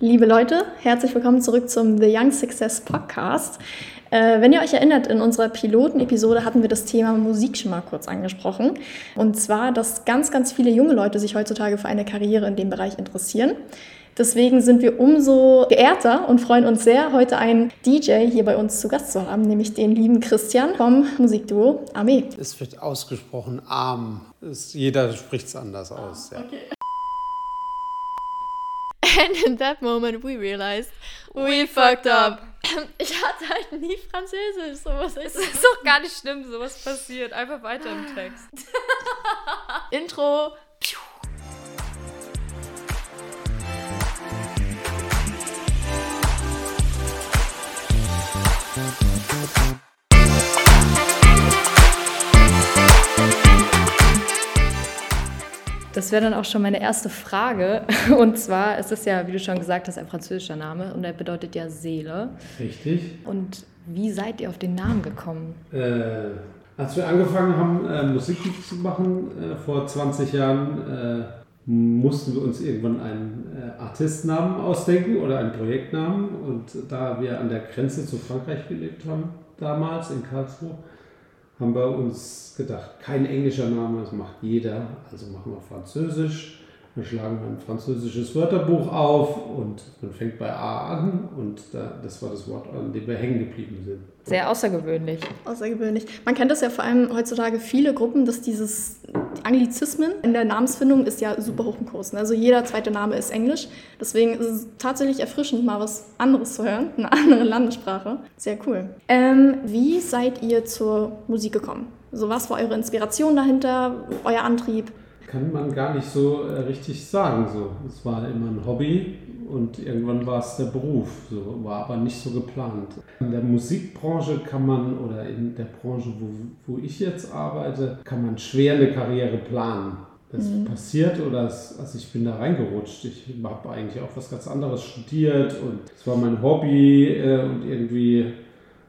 Liebe Leute, herzlich willkommen zurück zum The Young Success Podcast. Äh, wenn ihr euch erinnert, in unserer Piloten-Episode hatten wir das Thema Musik schon mal kurz angesprochen. Und zwar, dass ganz, ganz viele junge Leute sich heutzutage für eine Karriere in dem Bereich interessieren. Deswegen sind wir umso geehrter und freuen uns sehr, heute einen DJ hier bei uns zu Gast zu haben, nämlich den lieben Christian vom Musikduo Armee. Es wird ausgesprochen arm. Es, jeder spricht es anders aus. Ja. Okay. And in that moment we realized we, we fucked up. Ich hatte halt nie Französisch. Sowas es ist doch gar nicht schlimm, sowas passiert. Einfach weiter im Text. Intro. Das wäre dann auch schon meine erste Frage. Und zwar ist es ja, wie du schon gesagt hast, ein französischer Name und der bedeutet ja Seele. Richtig. Und wie seid ihr auf den Namen gekommen? Äh, als wir angefangen haben, äh, Musik zu machen äh, vor 20 Jahren, äh, mussten wir uns irgendwann einen äh, Artistnamen ausdenken oder einen Projektnamen. Und da wir an der Grenze zu Frankreich gelebt haben, damals in Karlsruhe, haben wir uns gedacht, kein englischer Name, das macht jeder, also machen wir Französisch. Dann schlagen wir ein französisches Wörterbuch auf und man fängt bei A an und da, das war das Wort, an dem wir hängen geblieben sind. Sehr außergewöhnlich. Außergewöhnlich. Man kennt das ja vor allem heutzutage viele Gruppen, dass dieses Anglizismen in der Namensfindung ist ja super hoch im Kurs. Also jeder zweite Name ist Englisch. Deswegen ist es tatsächlich erfrischend, mal was anderes zu hören, eine andere Landessprache. Sehr cool. Ähm, wie seid ihr zur Musik gekommen? So, was war eure Inspiration dahinter, euer Antrieb? Kann man gar nicht so äh, richtig sagen. So. Es war immer ein Hobby und irgendwann war es der Beruf, so, war aber nicht so geplant. In der Musikbranche kann man, oder in der Branche, wo, wo ich jetzt arbeite, kann man schwer eine Karriere planen. Das mhm. passiert oder es, also ich bin da reingerutscht. Ich habe eigentlich auch was ganz anderes studiert und es war mein Hobby äh, und irgendwie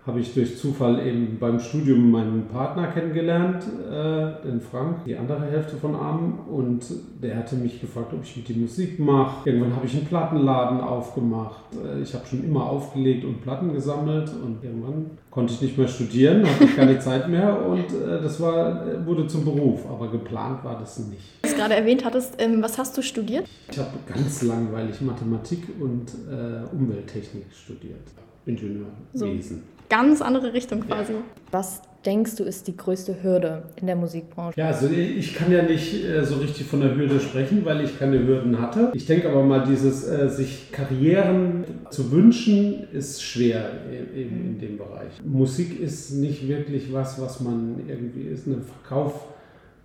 habe ich durch Zufall eben beim Studium meinen Partner kennengelernt, äh, den Frank, die andere Hälfte von Arm. Und der hatte mich gefragt, ob ich mit die Musik mache. Irgendwann habe ich einen Plattenladen aufgemacht. Äh, ich habe schon immer aufgelegt und Platten gesammelt. Und irgendwann konnte ich nicht mehr studieren, hatte ich keine Zeit mehr. Und äh, das war, äh, wurde zum Beruf. Aber geplant war das nicht. Du gerade erwähnt hattest, ähm, was hast du studiert? Ich habe ganz langweilig Mathematik und äh, Umwelttechnik studiert. Ingenieurwesen. So ganz andere Richtung quasi. Ja. Was denkst du ist die größte Hürde in der Musikbranche? Ja, also ich kann ja nicht äh, so richtig von der Hürde sprechen, weil ich keine Hürden hatte. Ich denke aber mal, dieses äh, sich Karrieren zu wünschen, ist schwer eben in dem Bereich. Musik ist nicht wirklich was, was man irgendwie ist, ein Verkauf,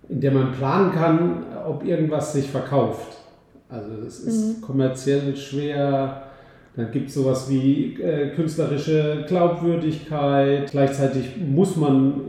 in der man planen kann, ob irgendwas sich verkauft. Also es ist mhm. kommerziell schwer dann gibt es sowas wie äh, künstlerische Glaubwürdigkeit. Gleichzeitig muss man,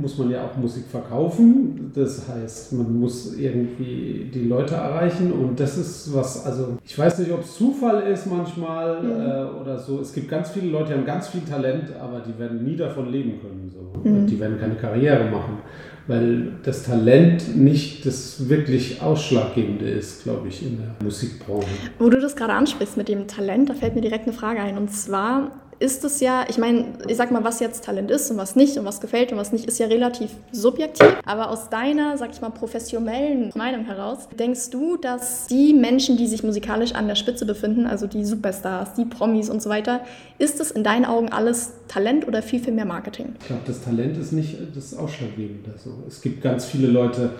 muss man ja auch Musik verkaufen. Das heißt, man muss irgendwie die Leute erreichen. Und das ist was, also ich weiß nicht, ob es Zufall ist manchmal mhm. äh, oder so. Es gibt ganz viele Leute, die haben ganz viel Talent, aber die werden nie davon leben können. So. Mhm. Die werden keine Karriere machen weil das Talent nicht das wirklich Ausschlaggebende ist, glaube ich, in der Musikbranche. Wo du das gerade ansprichst mit dem Talent, da fällt mir direkt eine Frage ein. Und zwar ist es ja, ich meine, ich sag mal, was jetzt Talent ist und was nicht und was gefällt und was nicht, ist ja relativ subjektiv. Aber aus deiner, sag ich mal, professionellen Meinung heraus, denkst du, dass die Menschen, die sich musikalisch an der Spitze befinden, also die Superstars, die Promis und so weiter, ist es in deinen Augen alles Talent oder viel, viel mehr Marketing? Ich glaube, das Talent ist nicht das Ausschlaggebende. Also, es gibt ganz viele Leute,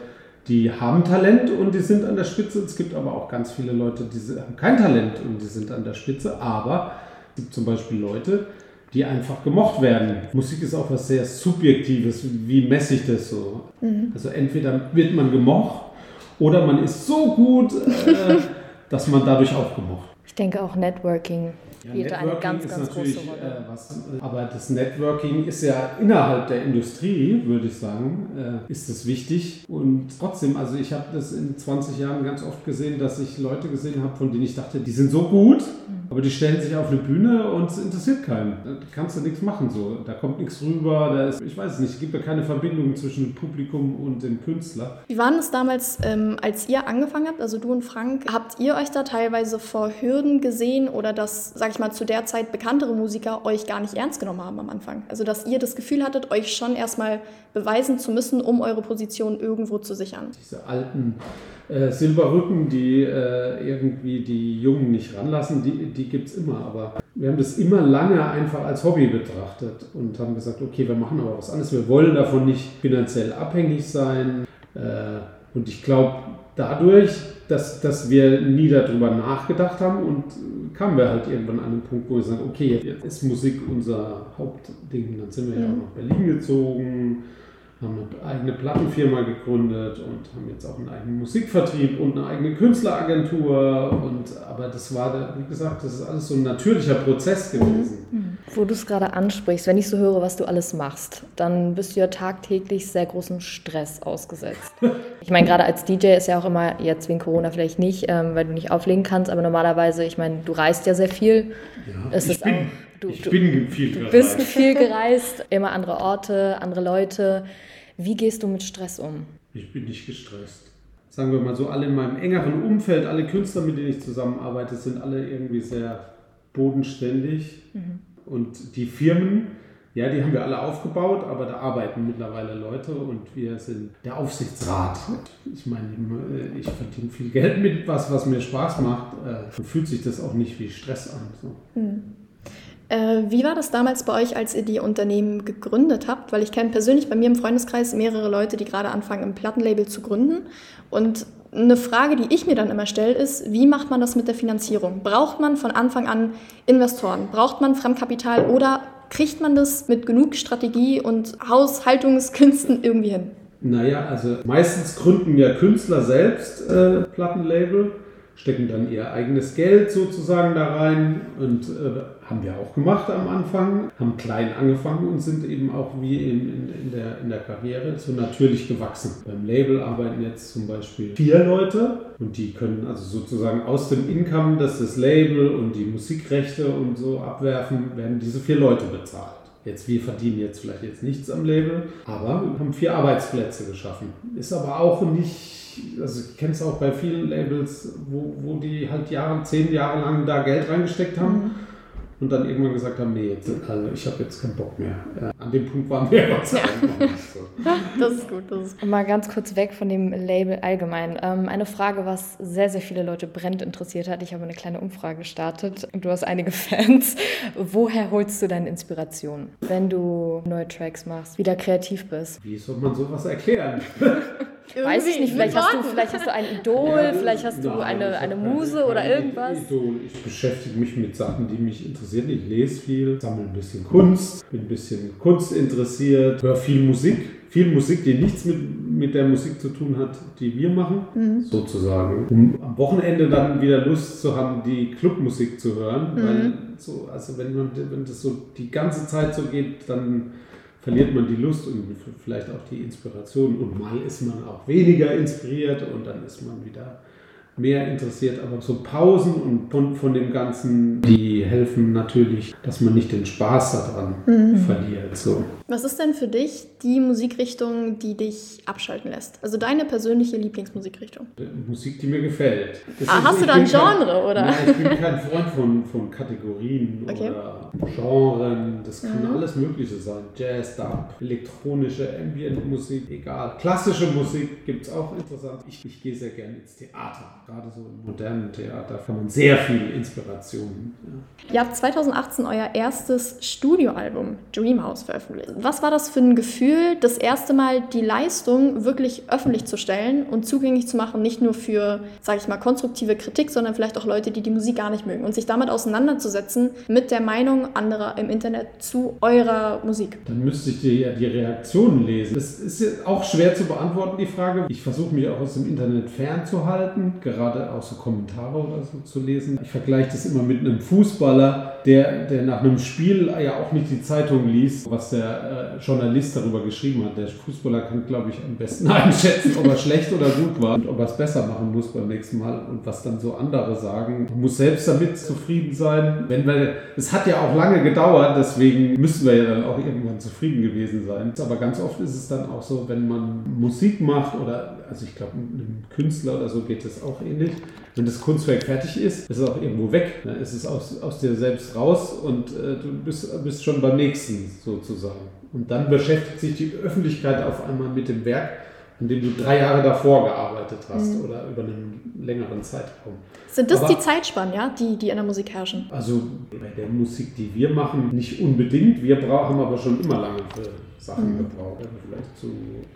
die haben Talent und die sind an der Spitze. Es gibt aber auch ganz viele Leute, die haben kein Talent und die sind an der Spitze, aber es gibt zum Beispiel Leute, die einfach gemocht werden. Musik ist auch was sehr Subjektives. Wie messe ich das so? Mhm. Also entweder wird man gemocht oder man ist so gut, äh, dass man dadurch auch gemocht. Ich denke auch Networking spielt ja, eine ganz, ganz große Rolle. Äh, was, aber das Networking ist ja innerhalb der Industrie, würde ich sagen, äh, ist es wichtig. Und trotzdem, also ich habe das in 20 Jahren ganz oft gesehen, dass ich Leute gesehen habe, von denen ich dachte, die sind so gut, Aber die stellen sich auf eine Bühne und es interessiert keinen. Da kannst du nichts machen so. Da kommt nichts rüber, da ist, ich weiß es nicht, es gibt ja keine Verbindung zwischen dem Publikum und dem Künstler. Wie war es damals, ähm, als ihr angefangen habt, also du und Frank, habt ihr euch da teilweise vor Hürden gesehen oder dass, sag ich mal, zu der Zeit bekanntere Musiker euch gar nicht ernst genommen haben am Anfang? Also dass ihr das Gefühl hattet, euch schon erstmal beweisen zu müssen, um eure Position irgendwo zu sichern? Diese alten äh, Silberrücken, die äh, irgendwie die Jungen nicht ranlassen, die, die gibt es immer. Aber wir haben das immer lange einfach als Hobby betrachtet und haben gesagt, okay, wir machen aber was anderes. Wir wollen davon nicht finanziell abhängig sein. Äh, und ich glaube, dadurch, dass, dass wir nie darüber nachgedacht haben und kamen wir halt irgendwann an den Punkt, wo wir sagen, okay, jetzt ist Musik unser Hauptding. Dann sind wir mhm. ja auch nach Berlin gezogen haben eine eigene Plattenfirma gegründet und haben jetzt auch einen eigenen Musikvertrieb und eine eigene Künstleragentur. Und, aber das war, wie gesagt, das ist alles so ein natürlicher Prozess gewesen. Mhm. Wo du es gerade ansprichst, wenn ich so höre, was du alles machst, dann bist du ja tagtäglich sehr großem Stress ausgesetzt. ich meine, gerade als DJ ist ja auch immer, jetzt wegen Corona vielleicht nicht, ähm, weil du nicht auflegen kannst, aber normalerweise, ich meine, du reist ja sehr viel. Ja, es ich bin, du, ich du, bin viel gereist. Du bist viel gereist, immer andere Orte, andere Leute. Wie gehst du mit Stress um? Ich bin nicht gestresst. Sagen wir mal so, alle in meinem engeren Umfeld, alle Künstler, mit denen ich zusammenarbeite, sind alle irgendwie sehr bodenständig. Mhm. Und die Firmen, ja, die haben wir alle aufgebaut, aber da arbeiten mittlerweile Leute und wir sind der Aufsichtsrat. Ich meine, ich verdiene viel Geld mit was, was mir Spaß macht. Dann äh, fühlt sich das auch nicht wie Stress an. So. Mhm. Äh, wie war das damals bei euch, als ihr die Unternehmen gegründet habt? Weil ich kenne persönlich bei mir im Freundeskreis mehrere Leute, die gerade anfangen, ein Plattenlabel zu gründen. Und eine Frage, die ich mir dann immer stelle, ist, wie macht man das mit der Finanzierung? Braucht man von Anfang an Investoren? Braucht man Fremdkapital oder kriegt man das mit genug Strategie und Haushaltungskünsten irgendwie hin? Naja, also meistens gründen ja Künstler selbst äh, Plattenlabel stecken dann ihr eigenes Geld sozusagen da rein und äh, haben wir auch gemacht am Anfang, haben klein angefangen und sind eben auch wie in, in, in, der, in der Karriere so natürlich gewachsen. Beim Label arbeiten jetzt zum Beispiel vier Leute und die können also sozusagen aus dem Income, das das Label und die Musikrechte und so abwerfen, werden diese vier Leute bezahlt. Jetzt, wir verdienen jetzt vielleicht jetzt nichts am Label, aber haben vier Arbeitsplätze geschaffen. Ist aber auch nicht also ich kenne es auch bei vielen Labels, wo, wo die halt Jahre, zehn Jahre lang da Geld reingesteckt haben. Mhm und dann irgendwann gesagt haben, nee, jetzt, also ich habe jetzt keinen Bock mehr. Äh, an dem Punkt waren wir Dank so. Das ist gut. Das ist gut. Mal ganz kurz weg von dem Label allgemein. Ähm, eine Frage, was sehr, sehr viele Leute brennend interessiert hat. Ich habe eine kleine Umfrage gestartet du hast einige Fans. Woher holst du deine Inspiration, wenn du neue Tracks machst, wieder kreativ bist? Wie soll man sowas erklären? Weiß ich nicht, vielleicht hast, du, vielleicht hast du ein Idol, ja, vielleicht hast du eine, eine Muse oder irgendwas. Idol. Ich beschäftige mich mit Sachen, die mich interessieren. Ich lese viel, sammle ein bisschen Kunst, bin ein bisschen Kunst interessiert, höre viel Musik. Viel Musik, die nichts mit, mit der Musik zu tun hat, die wir machen, mhm. sozusagen. Um am Wochenende dann wieder Lust zu haben, die Clubmusik zu hören. Mhm. Weil so, also wenn man wenn das so die ganze Zeit so geht, dann verliert man die Lust und vielleicht auch die Inspiration. Und mal ist man auch weniger inspiriert und dann ist man wieder mehr interessiert, aber so Pausen und von, von dem Ganzen, die helfen natürlich, dass man nicht den Spaß daran mhm. verliert. So. Was ist denn für dich die Musikrichtung, die dich abschalten lässt? Also deine persönliche Lieblingsmusikrichtung? Musik, die mir gefällt. ah, ist, hast du da ein Genre, kein, oder? Nein, ich bin kein Freund von, von Kategorien okay. oder Genren. Das kann mhm. alles Mögliche sein. Jazz, Dub, elektronische, Ambient-Musik, egal. Klassische Musik gibt es auch interessant. Ich, ich gehe sehr gerne ins Theater gerade so im modernen Theater kann man sehr viel Inspiration. Ja. Ihr habt 2018 euer erstes Studioalbum Dreamhouse veröffentlicht. Was war das für ein Gefühl, das erste Mal die Leistung wirklich öffentlich zu stellen und zugänglich zu machen, nicht nur für, sage ich mal, konstruktive Kritik, sondern vielleicht auch Leute, die die Musik gar nicht mögen und sich damit auseinanderzusetzen mit der Meinung anderer im Internet zu eurer Musik? Dann müsste ich dir ja die Reaktionen lesen. Das ist auch schwer zu beantworten, die Frage. Ich versuche mich auch aus dem Internet fernzuhalten gerade auch so Kommentare oder so zu lesen. Ich vergleiche das immer mit einem Fußballer, der, der nach einem Spiel ja auch nicht die Zeitung liest, was der äh, Journalist darüber geschrieben hat. Der Fußballer kann, glaube ich, am besten einschätzen, ob er schlecht oder gut war und ob er es besser machen muss beim nächsten Mal und was dann so andere sagen. Man muss selbst damit zufrieden sein. Wenn wir, es hat ja auch lange gedauert, deswegen müssen wir ja dann auch irgendwann zufrieden gewesen sein. Aber ganz oft ist es dann auch so, wenn man Musik macht oder, also ich glaube, einem Künstler oder so geht es auch ähnlich. Wenn das Kunstwerk fertig ist, ist es auch irgendwo weg. Ist es aus, aus dir selbst raus und äh, du bist, bist schon beim nächsten sozusagen. Und dann beschäftigt sich die Öffentlichkeit auf einmal mit dem Werk, an dem du drei Jahre davor gearbeitet hast mhm. oder über einen längeren Zeitraum. Sind das Aber, die Zeitspannen, ja, die, die in der Musik herrschen? Also bei der Musik, die wir machen, nicht unbedingt. Wir brauchen aber schon immer lange für Sachen mhm. gebraucht, wenn wir vielleicht zu,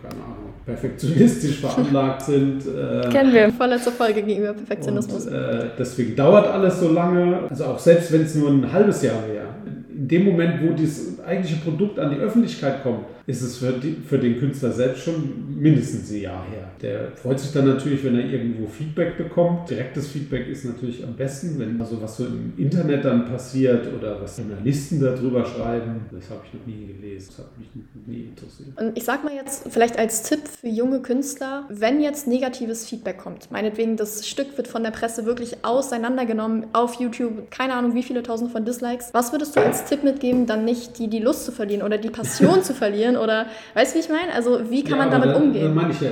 keine Ahnung, perfektionistisch veranlagt sind. Äh, Kennen wir. Vorletzte Folge gegenüber Perfektionismus. Und, äh, deswegen dauert alles so lange. Also auch selbst wenn es nur ein halbes Jahr wäre. In dem Moment, wo das eigentliche Produkt an die Öffentlichkeit kommt, ist es für, die, für den Künstler selbst schon mindestens ein Jahr her. Der freut sich dann natürlich, wenn er irgendwo Feedback bekommt. Direktes Feedback ist natürlich am besten, wenn also was so im Internet dann passiert oder was Journalisten darüber schreiben. Das habe ich noch nie gelesen, das hat mich nie interessiert. Und ich sage mal jetzt vielleicht als Tipp für junge Künstler, wenn jetzt negatives Feedback kommt, meinetwegen das Stück wird von der Presse wirklich auseinandergenommen auf YouTube, keine Ahnung wie viele tausend von Dislikes, was würdest du als Tipp mitgeben, dann nicht die, die Lust zu verlieren oder die Passion zu verlieren oder weißt du, wie ich meine? Also wie kann ja, man damit dann, umgehen? Dann meine ich ja,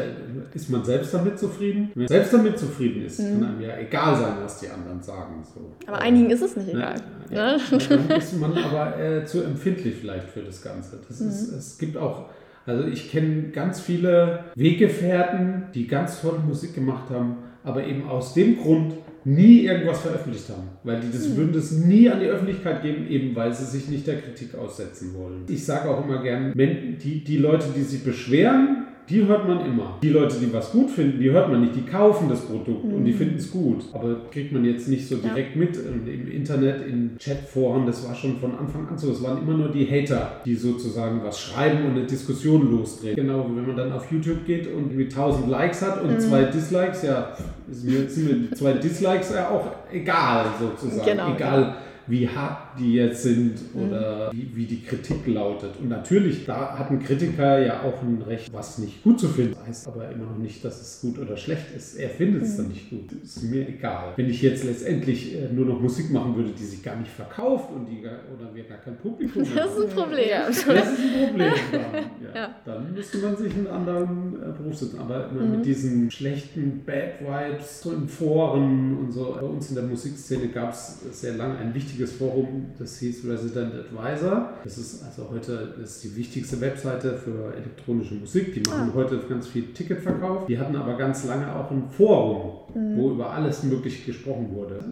ist man selbst damit zufrieden? Wenn man selbst damit zufrieden ist, mhm. kann einem ja egal sein, was die anderen sagen. So. Aber einigen ist es nicht ne? egal. Ja, ja. Dann ist man aber äh, zu empfindlich vielleicht für das Ganze. Das mhm. ist, es gibt auch also ich kenne ganz viele Weggefährten, die ganz tolle Musik gemacht haben, aber eben aus dem Grund, nie irgendwas veröffentlicht haben, weil die das hm. würden das nie an die Öffentlichkeit geben, eben weil sie sich nicht der Kritik aussetzen wollen. Ich sage auch immer gern, die, die Leute, die sich beschweren, die hört man immer. Die Leute, die was gut finden, die hört man nicht. Die kaufen das Produkt mhm. und die mhm. finden es gut. Aber kriegt man jetzt nicht so direkt ja. mit im Internet, in Chatforen. Das war schon von Anfang an so. Es waren immer nur die Hater, die sozusagen was schreiben und eine Diskussion losdrehen. Genau, wenn man dann auf YouTube geht und irgendwie 1000 Likes hat und mhm. zwei Dislikes, ja, sind mir, sind mir zwei Dislikes ja auch egal sozusagen. Genau, egal. Ja wie hart die jetzt sind oder mhm. wie, wie, die Kritik lautet. Und natürlich, da hat ein Kritiker ja auch ein Recht, was nicht gut zu finden. Das heißt aber immer noch nicht, dass es gut oder schlecht ist. Er findet es mhm. dann nicht gut. Ist mir egal. Wenn ich jetzt letztendlich äh, nur noch Musik machen würde, die sich gar nicht verkauft und die gar, oder wir gar kein Publikum haben. Das ist ein Problem. Das ist ein Problem. Dann, ja. Ja. dann müsste man sich einen anderen äh, Beruf setzen. Aber mhm. mit diesen schlechten Bad Vibes so in Foren und so. Bei uns in der Musikszene gab es sehr lange ein wichtiges wichtiges Forum, das hieß Resident Advisor. Das ist also heute ist die wichtigste Webseite für elektronische Musik. Die machen ah. heute ganz viel Ticketverkauf. Die hatten aber ganz lange auch ein Forum, mhm. wo über alles Mögliche gesprochen wurde.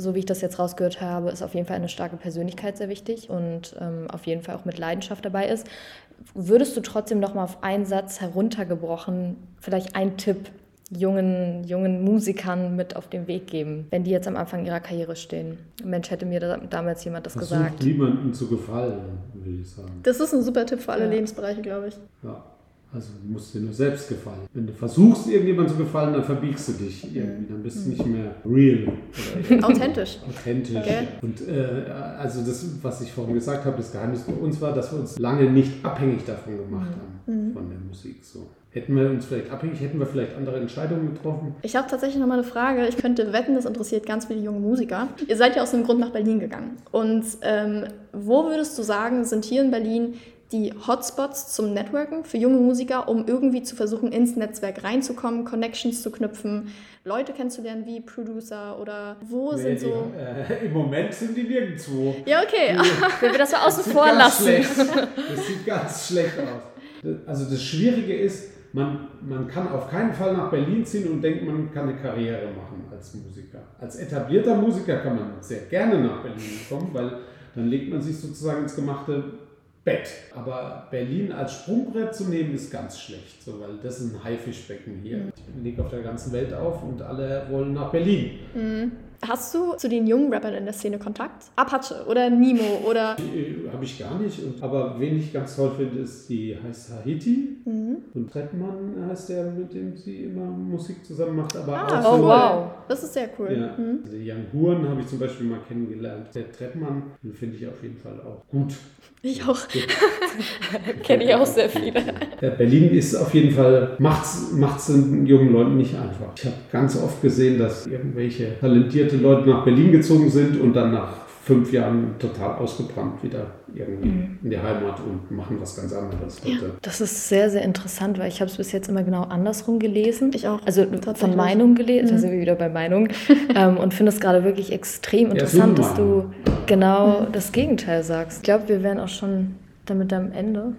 So wie ich das jetzt rausgehört habe, ist auf jeden Fall eine starke Persönlichkeit sehr wichtig und ähm, auf jeden Fall auch mit Leidenschaft dabei ist. Würdest du trotzdem noch mal auf einen Satz heruntergebrochen, vielleicht einen Tipp jungen, jungen Musikern mit auf den Weg geben, wenn die jetzt am Anfang ihrer Karriere stehen? Mensch, hätte mir da, damals jemand das Versucht gesagt. niemandem zu gefallen, würde ich sagen. Das ist ein super Tipp für alle ja. Lebensbereiche, glaube ich. Ja. Also du musst dir nur selbst gefallen. Wenn du versuchst, irgendjemandem zu gefallen, dann verbiegst du dich irgendwie. Dann bist du nicht mehr real. Authentisch. Authentisch. Okay. Und äh, also das, was ich vorhin gesagt habe, das Geheimnis bei uns war, dass wir uns lange nicht abhängig davon gemacht mhm. haben, mhm. von der Musik. So. Hätten wir uns vielleicht abhängig, hätten wir vielleicht andere Entscheidungen getroffen? Ich habe tatsächlich noch mal eine Frage. Ich könnte wetten, das interessiert ganz viele junge Musiker. Ihr seid ja aus einem Grund nach Berlin gegangen. Und ähm, wo würdest du sagen, sind hier in Berlin die Hotspots zum Networken für junge Musiker, um irgendwie zu versuchen, ins Netzwerk reinzukommen, Connections zu knüpfen, Leute kennenzulernen wie Producer oder wo nee, sind so. Die, äh, Im Moment sind die nirgendwo. Ja, okay. Wenn wir das so außen vor lassen. Das sieht ganz schlecht aus. Also das Schwierige ist, man, man kann auf keinen Fall nach Berlin ziehen und denkt, man kann eine Karriere machen als Musiker. Als etablierter Musiker kann man sehr gerne nach Berlin kommen, weil dann legt man sich sozusagen ins gemachte Bett. Aber Berlin als Sprungbrett zu nehmen, ist ganz schlecht, so, weil das ist ein Haifischbecken hier. Ich lege auf der ganzen Welt auf und alle wollen nach Berlin. Mhm. Hast du zu den jungen Rappern in der Szene Kontakt? Apache oder Nemo oder. Äh, Habe ich gar nicht. Aber wen ich ganz toll finde, ist die heißt Haiti. Mhm. Und Trettmann heißt der, mit dem sie immer Musik zusammen macht. Aber Ah, auch Oh, so wow. Das ist sehr cool. Ja, Mhm. also Jan Huren habe ich zum Beispiel mal kennengelernt. Der Trettmann, den finde ich auf jeden Fall auch gut. Ich auch. Kenne ich auch sehr viele. Ja, Berlin ist auf jeden Fall, macht's, macht's den jungen Leuten nicht einfach. Ich habe ganz oft gesehen, dass irgendwelche talentierte Leute nach Berlin gezogen sind und dann nach fünf Jahren total ausgebrannt wieder irgendwie Mhm. in die Heimat und machen was ganz anderes. heute. Das ist sehr, sehr interessant, weil ich habe es bis jetzt immer genau andersrum gelesen. Ich auch. Also von Meinung gelesen, Mhm. da sind wir wieder bei Meinung. ähm, und finde es gerade wirklich extrem Ja, interessant, dass du genau das Gegenteil sagst. Ich glaube, wir wären auch schon damit am Ende.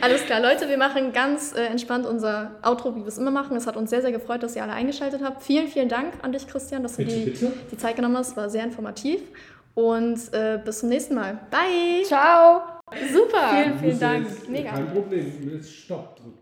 Alles klar, Leute, wir machen ganz äh, entspannt unser Outro, wie wir es immer machen. Es hat uns sehr, sehr gefreut, dass ihr alle eingeschaltet habt. Vielen, vielen Dank an dich, Christian, dass du Bitte, die, bitte. die Zeit genommen hast. War sehr informativ. Und äh, bis zum nächsten Mal. Bye! Ciao! Super! Vielen, vielen Dank. jetzt- Mega. Kein Problem, jetzt Stopp drücken.